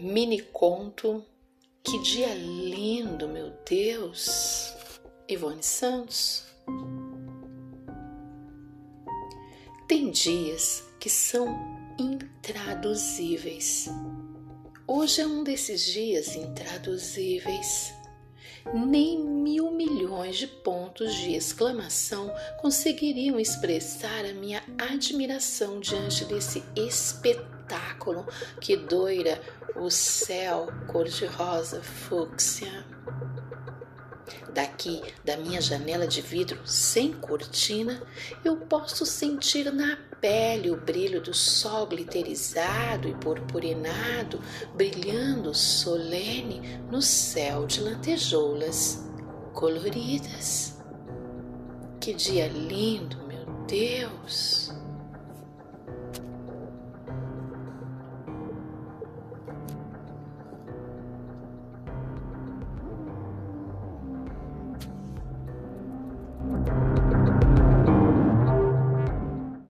Mini conto Que dia lindo, meu Deus! Ivone Santos. Tem dias que são intraduzíveis. Hoje é um desses dias intraduzíveis. Nem mil milhões de pontos de exclamação conseguiriam expressar a minha admiração diante desse espetáculo que doira o céu cor-de-rosa fúcsia. Daqui da minha janela de vidro sem cortina, eu posso sentir na pele o brilho do sol glitterizado e purpurinado, brilhando solene no céu de lantejoulas coloridas. Que dia lindo, meu Deus!